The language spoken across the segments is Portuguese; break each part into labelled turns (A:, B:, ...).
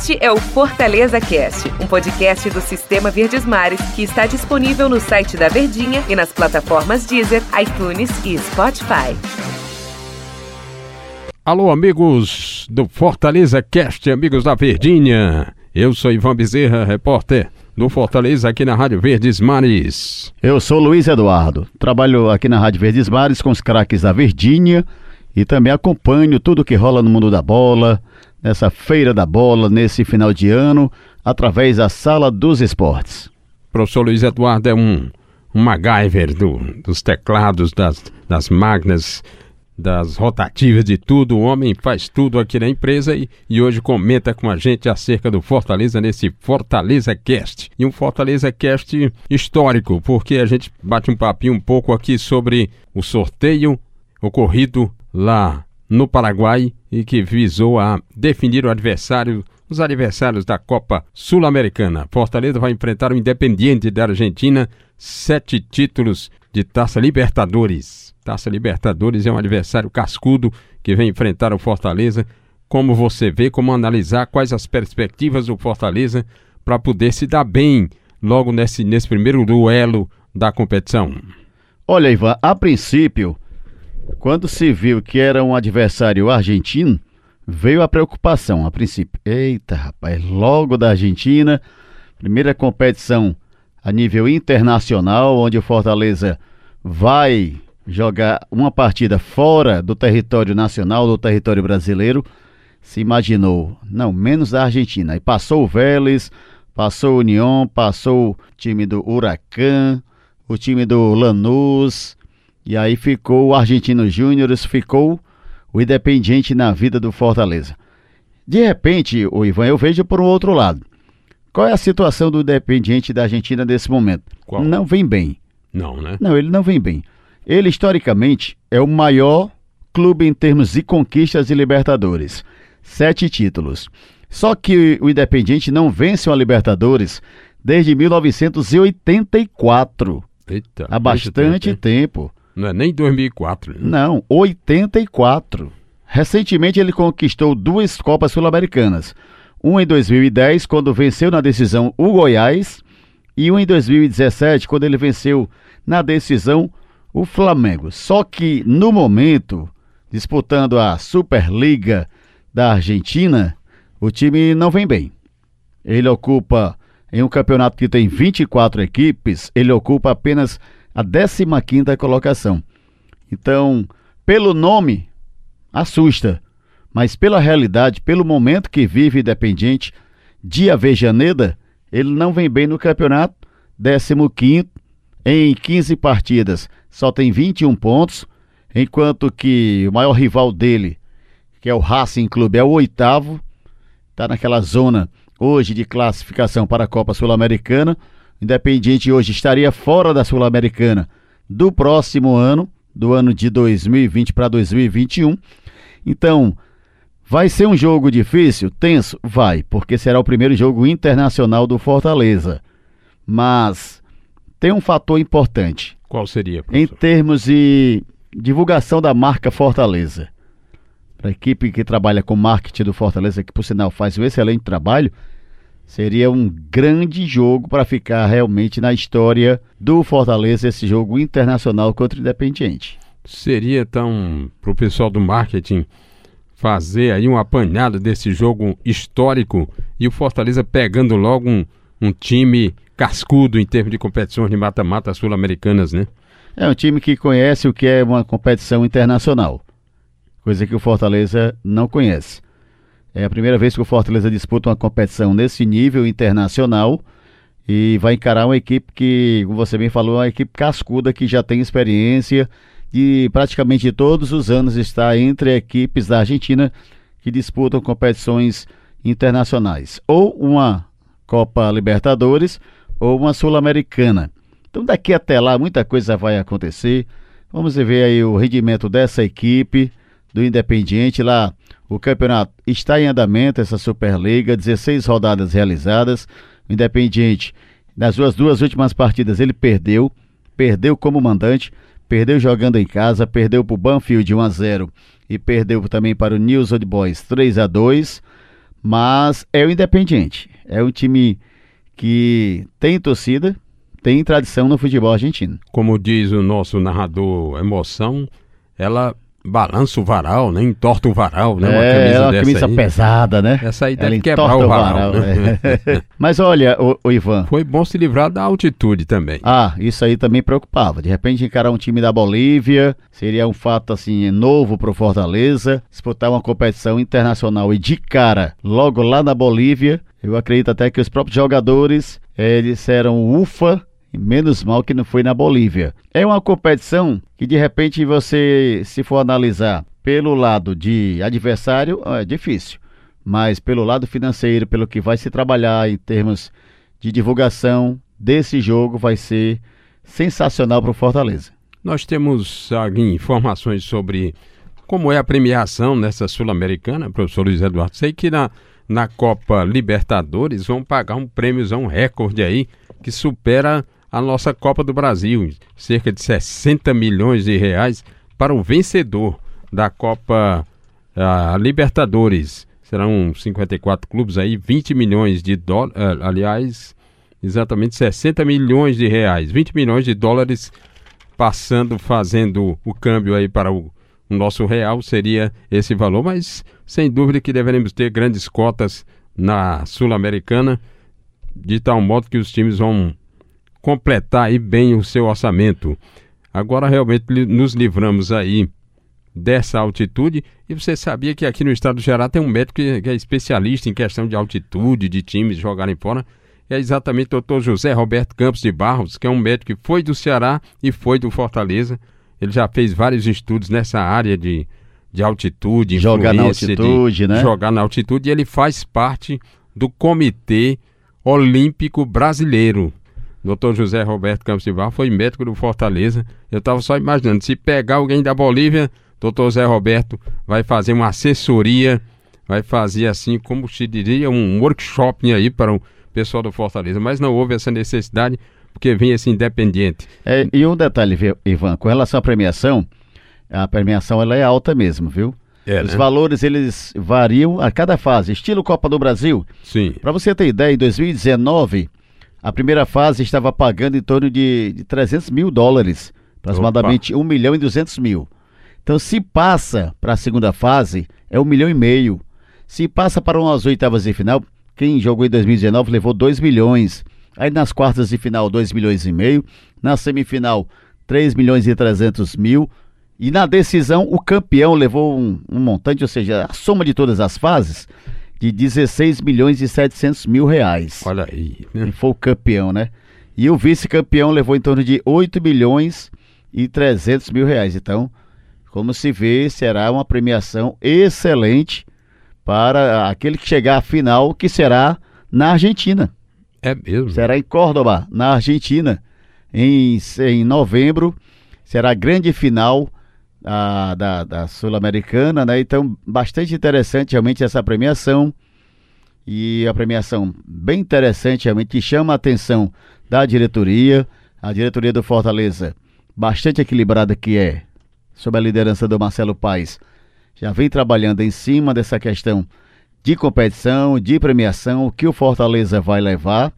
A: Este é o Fortaleza Cast, um podcast do Sistema Verdes Mares que está disponível no site da Verdinha e nas plataformas Deezer, iTunes e Spotify.
B: Alô, amigos do Fortaleza Cast, amigos da Verdinha. Eu sou Ivan Bezerra, repórter do Fortaleza aqui na Rádio Verdes Mares.
C: Eu sou Luiz Eduardo, trabalho aqui na Rádio Verdes Mares com os craques da Verdinha e também acompanho tudo que rola no mundo da bola, nessa feira da bola, nesse final de ano, através da Sala dos Esportes.
B: Professor Luiz Eduardo é um, um MacGyver do, dos teclados, das, das máquinas, das rotativas de tudo. O homem faz tudo aqui na empresa e, e hoje comenta com a gente acerca do Fortaleza nesse Fortaleza Cast. E um Fortaleza Cast histórico, porque a gente bate um papinho um pouco aqui sobre o sorteio ocorrido lá no Paraguai e que visou a definir o adversário, os adversários da Copa Sul-Americana. Fortaleza vai enfrentar o Independiente da Argentina, sete títulos de Taça Libertadores. Taça Libertadores é um adversário cascudo que vem enfrentar o Fortaleza. Como você vê, como analisar quais as perspectivas do Fortaleza para poder se dar bem logo nesse, nesse primeiro duelo da competição?
C: Olha, Ivan, a princípio, quando se viu que era um adversário argentino, veio a preocupação a princípio. Eita, rapaz, logo da Argentina, primeira competição a nível internacional, onde o Fortaleza vai jogar uma partida fora do território nacional, do território brasileiro. Se imaginou, não, menos da Argentina. E passou o Vélez, passou o União, passou o time do Huracan, o time do Lanús, e aí ficou o Argentino Júnior, ficou o Independiente na vida do Fortaleza. De repente, o Ivan, eu vejo por um outro lado. Qual é a situação do Independiente da Argentina nesse momento?
B: Qual?
C: Não vem bem.
B: Não, né?
C: Não, ele não vem bem. Ele, historicamente, é o maior clube em termos de conquistas de Libertadores. Sete títulos. Só que o Independiente não vence uma Libertadores desde 1984.
B: Eita,
C: Há bastante tempo.
B: Não é nem 2004. Né?
C: Não, 84. Recentemente ele conquistou duas Copas Sul-Americanas. Uma em 2010, quando venceu na decisão o Goiás, e uma em 2017, quando ele venceu na decisão o Flamengo. Só que no momento, disputando a Superliga da Argentina, o time não vem bem. Ele ocupa, em um campeonato que tem 24 equipes, ele ocupa apenas a 15 colocação. Então, pelo nome, assusta, mas pela realidade, pelo momento que vive Independiente de Avejaneda, ele não vem bem no campeonato, 15 em 15 partidas, só tem 21 pontos, enquanto que o maior rival dele, que é o Racing Clube, é o oitavo, está naquela zona hoje de classificação para a Copa Sul-Americana. Independiente hoje estaria fora da Sul-Americana do próximo ano, do ano de 2020 para 2021. Então, vai ser um jogo difícil? Tenso? Vai, porque será o primeiro jogo internacional do Fortaleza. Mas tem um fator importante.
B: Qual seria?
C: Professor? Em termos de divulgação da marca Fortaleza. Para a equipe que trabalha com marketing do Fortaleza, que por sinal faz um excelente trabalho, seria um grande jogo para ficar realmente na história do Fortaleza, esse jogo internacional contra o Independiente.
B: Seria então para o pessoal do marketing fazer aí um apanhado desse jogo histórico e o Fortaleza pegando logo um, um time cascudo em termos de competições de mata-mata sul-americanas, né?
C: É um time que conhece o que é uma competição internacional, coisa que o Fortaleza não conhece. É a primeira vez que o Fortaleza disputa uma competição nesse nível internacional e vai encarar uma equipe que, como você bem falou, é uma equipe cascuda que já tem experiência de praticamente todos os anos está entre equipes da Argentina que disputam competições internacionais, ou uma Copa Libertadores ou uma Sul-Americana. Então daqui até lá muita coisa vai acontecer. Vamos ver aí o rendimento dessa equipe do Independiente lá. O campeonato está em andamento, essa Superliga, 16 rodadas realizadas. O Independiente, nas suas duas últimas partidas, ele perdeu, perdeu como mandante, perdeu jogando em casa, perdeu para o Banfield 1 a 0 e perdeu também para o News Old Boys 3 a 2 mas é o Independiente. É um time que tem torcida, tem tradição no futebol argentino.
B: Como diz o nosso narrador Emoção, ela balança o varal, né? Entorta o varal, né?
C: Uma é, camisa, é uma camisa aí. pesada, né?
B: Essa aí deve Ela quebrar o varal. varal né?
C: é. Mas olha, o, o, Ivan...
B: Foi bom se livrar da altitude também.
C: Ah, isso aí também preocupava. De repente encarar um time da Bolívia seria um fato, assim, novo pro Fortaleza. Disputar uma competição internacional e de cara, logo lá na Bolívia, eu acredito até que os próprios jogadores, eles disseram ufa, Menos mal que não foi na Bolívia. É uma competição que de repente você, se for analisar pelo lado de adversário, é difícil. Mas pelo lado financeiro, pelo que vai se trabalhar em termos de divulgação desse jogo, vai ser sensacional para o Fortaleza.
B: Nós temos informações sobre como é a premiação nessa Sul-Americana, professor Luiz Eduardo. Sei que na, na Copa Libertadores vão pagar um prêmiozão recorde aí que supera a nossa Copa do Brasil, cerca de 60 milhões de reais para o vencedor da Copa a Libertadores. Serão 54 clubes aí, 20 milhões de dólares, eh, aliás, exatamente 60 milhões de reais, 20 milhões de dólares passando, fazendo o câmbio aí para o, o nosso real, seria esse valor, mas sem dúvida que deveremos ter grandes cotas na Sul-Americana, de tal modo que os times vão completar aí bem o seu orçamento. Agora realmente nos livramos aí dessa altitude. E você sabia que aqui no estado do Ceará tem um médico que, é especialista em questão de altitude, de times jogarem fora. É exatamente o doutor José Roberto Campos de Barros, que é um médico que foi do Ceará e foi do Fortaleza. Ele já fez vários estudos nessa área de, de altitude,
C: jogar na altitude,
B: de,
C: né?
B: Jogar na altitude. E ele faz parte do Comitê Olímpico Brasileiro. Doutor José Roberto Campos de Barro foi médico do Fortaleza. Eu estava só imaginando, se pegar alguém da Bolívia, doutor José Roberto vai fazer uma assessoria, vai fazer assim, como se diria, um workshop aí para o pessoal do Fortaleza. Mas não houve essa necessidade, porque vem esse independente.
C: É, e um detalhe, Ivan, com relação à premiação, a premiação ela é alta mesmo, viu? É, Os né? valores eles variam a cada fase, estilo Copa do Brasil.
B: Sim.
C: Para você ter ideia, em 2019 a primeira fase estava pagando em torno de, de 300 mil dólares, aproximadamente Opa. 1 milhão e 200 mil. Então, se passa para a segunda fase, é 1 milhão e meio. Se passa para umas oitavas de final, quem jogou em 2019 levou 2 milhões. Aí nas quartas de final, 2 milhões e meio. Na semifinal, 3 milhões e 300 mil. E na decisão, o campeão levou um, um montante, ou seja, a soma de todas as fases, de 16 milhões e 700 mil reais.
B: Olha aí.
C: Né? E foi o campeão, né? E o vice-campeão levou em torno de 8 milhões e 300 mil reais. Então, como se vê, será uma premiação excelente para aquele que chegar à final, que será na Argentina.
B: É mesmo?
C: Será em Córdoba, na Argentina, em, em novembro. Será a grande final a, da, da Sul-Americana, né? Então, bastante interessante realmente essa premiação. E a premiação bem interessante, realmente, que chama a atenção da diretoria. A diretoria do Fortaleza, bastante equilibrada que é, sob a liderança do Marcelo Paes, já vem trabalhando em cima dessa questão de competição, de premiação, o que o Fortaleza vai levar.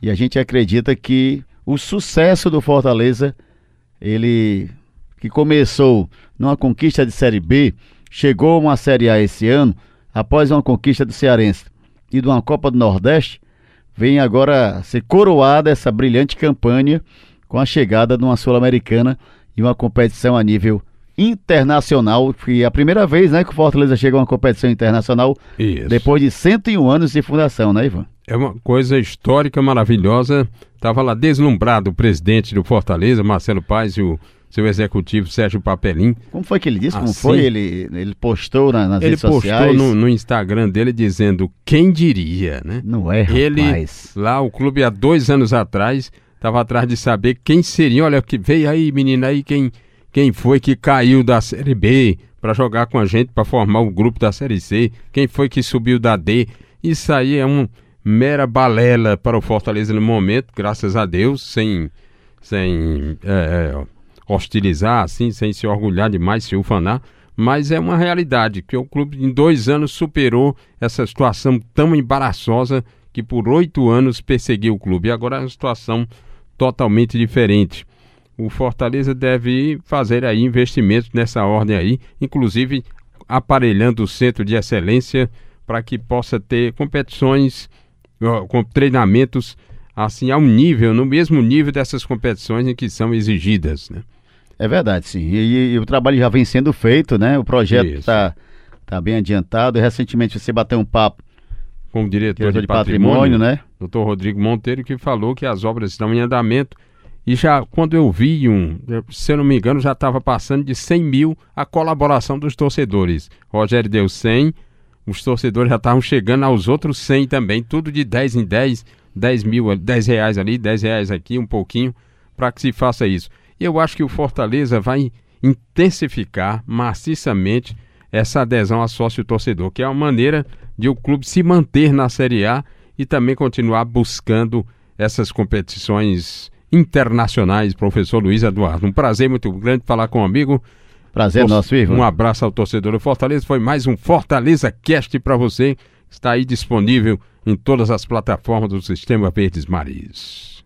C: E a gente acredita que o sucesso do Fortaleza, ele que começou numa conquista de Série B, chegou a uma Série A esse ano, após uma conquista do Cearense e de uma Copa do Nordeste, vem agora ser coroada essa brilhante campanha com a chegada de uma Sul-Americana e uma competição a nível internacional, que é a primeira vez né, que o Fortaleza chega a uma competição internacional Isso. depois de 101 anos de fundação, né, Ivan?
B: É uma coisa histórica, maravilhosa. Estava lá deslumbrado o presidente do Fortaleza, Marcelo Paes, e o seu executivo Sérgio Papelim.
C: Como foi que ele disse? Como assim, foi? Ele, ele postou na, nas redes sociais?
B: Ele postou no, Instagram dele dizendo, quem diria, né?
C: Não é, rapaz.
B: Ele, lá, o clube há dois anos atrás, estava atrás de saber quem seria, olha, que veio aí, menina, aí, quem, quem foi que caiu da Série B para jogar com a gente, para formar o grupo da Série C, quem foi que subiu da D. Isso aí é um mera balela para o Fortaleza no momento, graças a Deus, sem, sem é, é, hostilizar, assim, sem se orgulhar demais, se ufanar, mas é uma realidade que o clube em dois anos superou essa situação tão embaraçosa que por oito anos perseguiu o clube. E agora é uma situação totalmente diferente. O Fortaleza deve fazer aí investimentos nessa ordem aí, inclusive aparelhando o centro de excelência para que possa ter competições com treinamentos assim ao nível, no mesmo nível dessas competições em que são exigidas, né?
C: É verdade, sim. E, e, o trabalho já vem sendo feito, né? O projeto está tá bem adiantado. recentemente você bateu um papo
B: com o diretor, diretor de, de patrimônio, patrimônio, né? Doutor Rodrigo Monteiro, que falou que as obras estão em andamento. E já quando eu vi um, se eu não me engano, já estava passando de 100 mil a colaboração dos torcedores. Rogério deu 100, os torcedores já estavam chegando aos outros 100 também, tudo de 10 em 10, 10 mil, 10 reais ali, 10 reais aqui, um pouquinho, para que se faça isso. E eu acho que o Fortaleza vai intensificar maciçamente essa adesão a sócio-torcedor, que é uma maneira de o clube se manter na Série A e também continuar buscando essas competições internacionais, professor Luiz Eduardo. Um prazer muito grande falar com um amigo.
C: Prazer nosso, Ivo.
B: Um abraço ao torcedor do Fortaleza. Foi mais um Fortaleza Cast para você. Está aí disponível em todas as plataformas do Sistema Verdes Mares.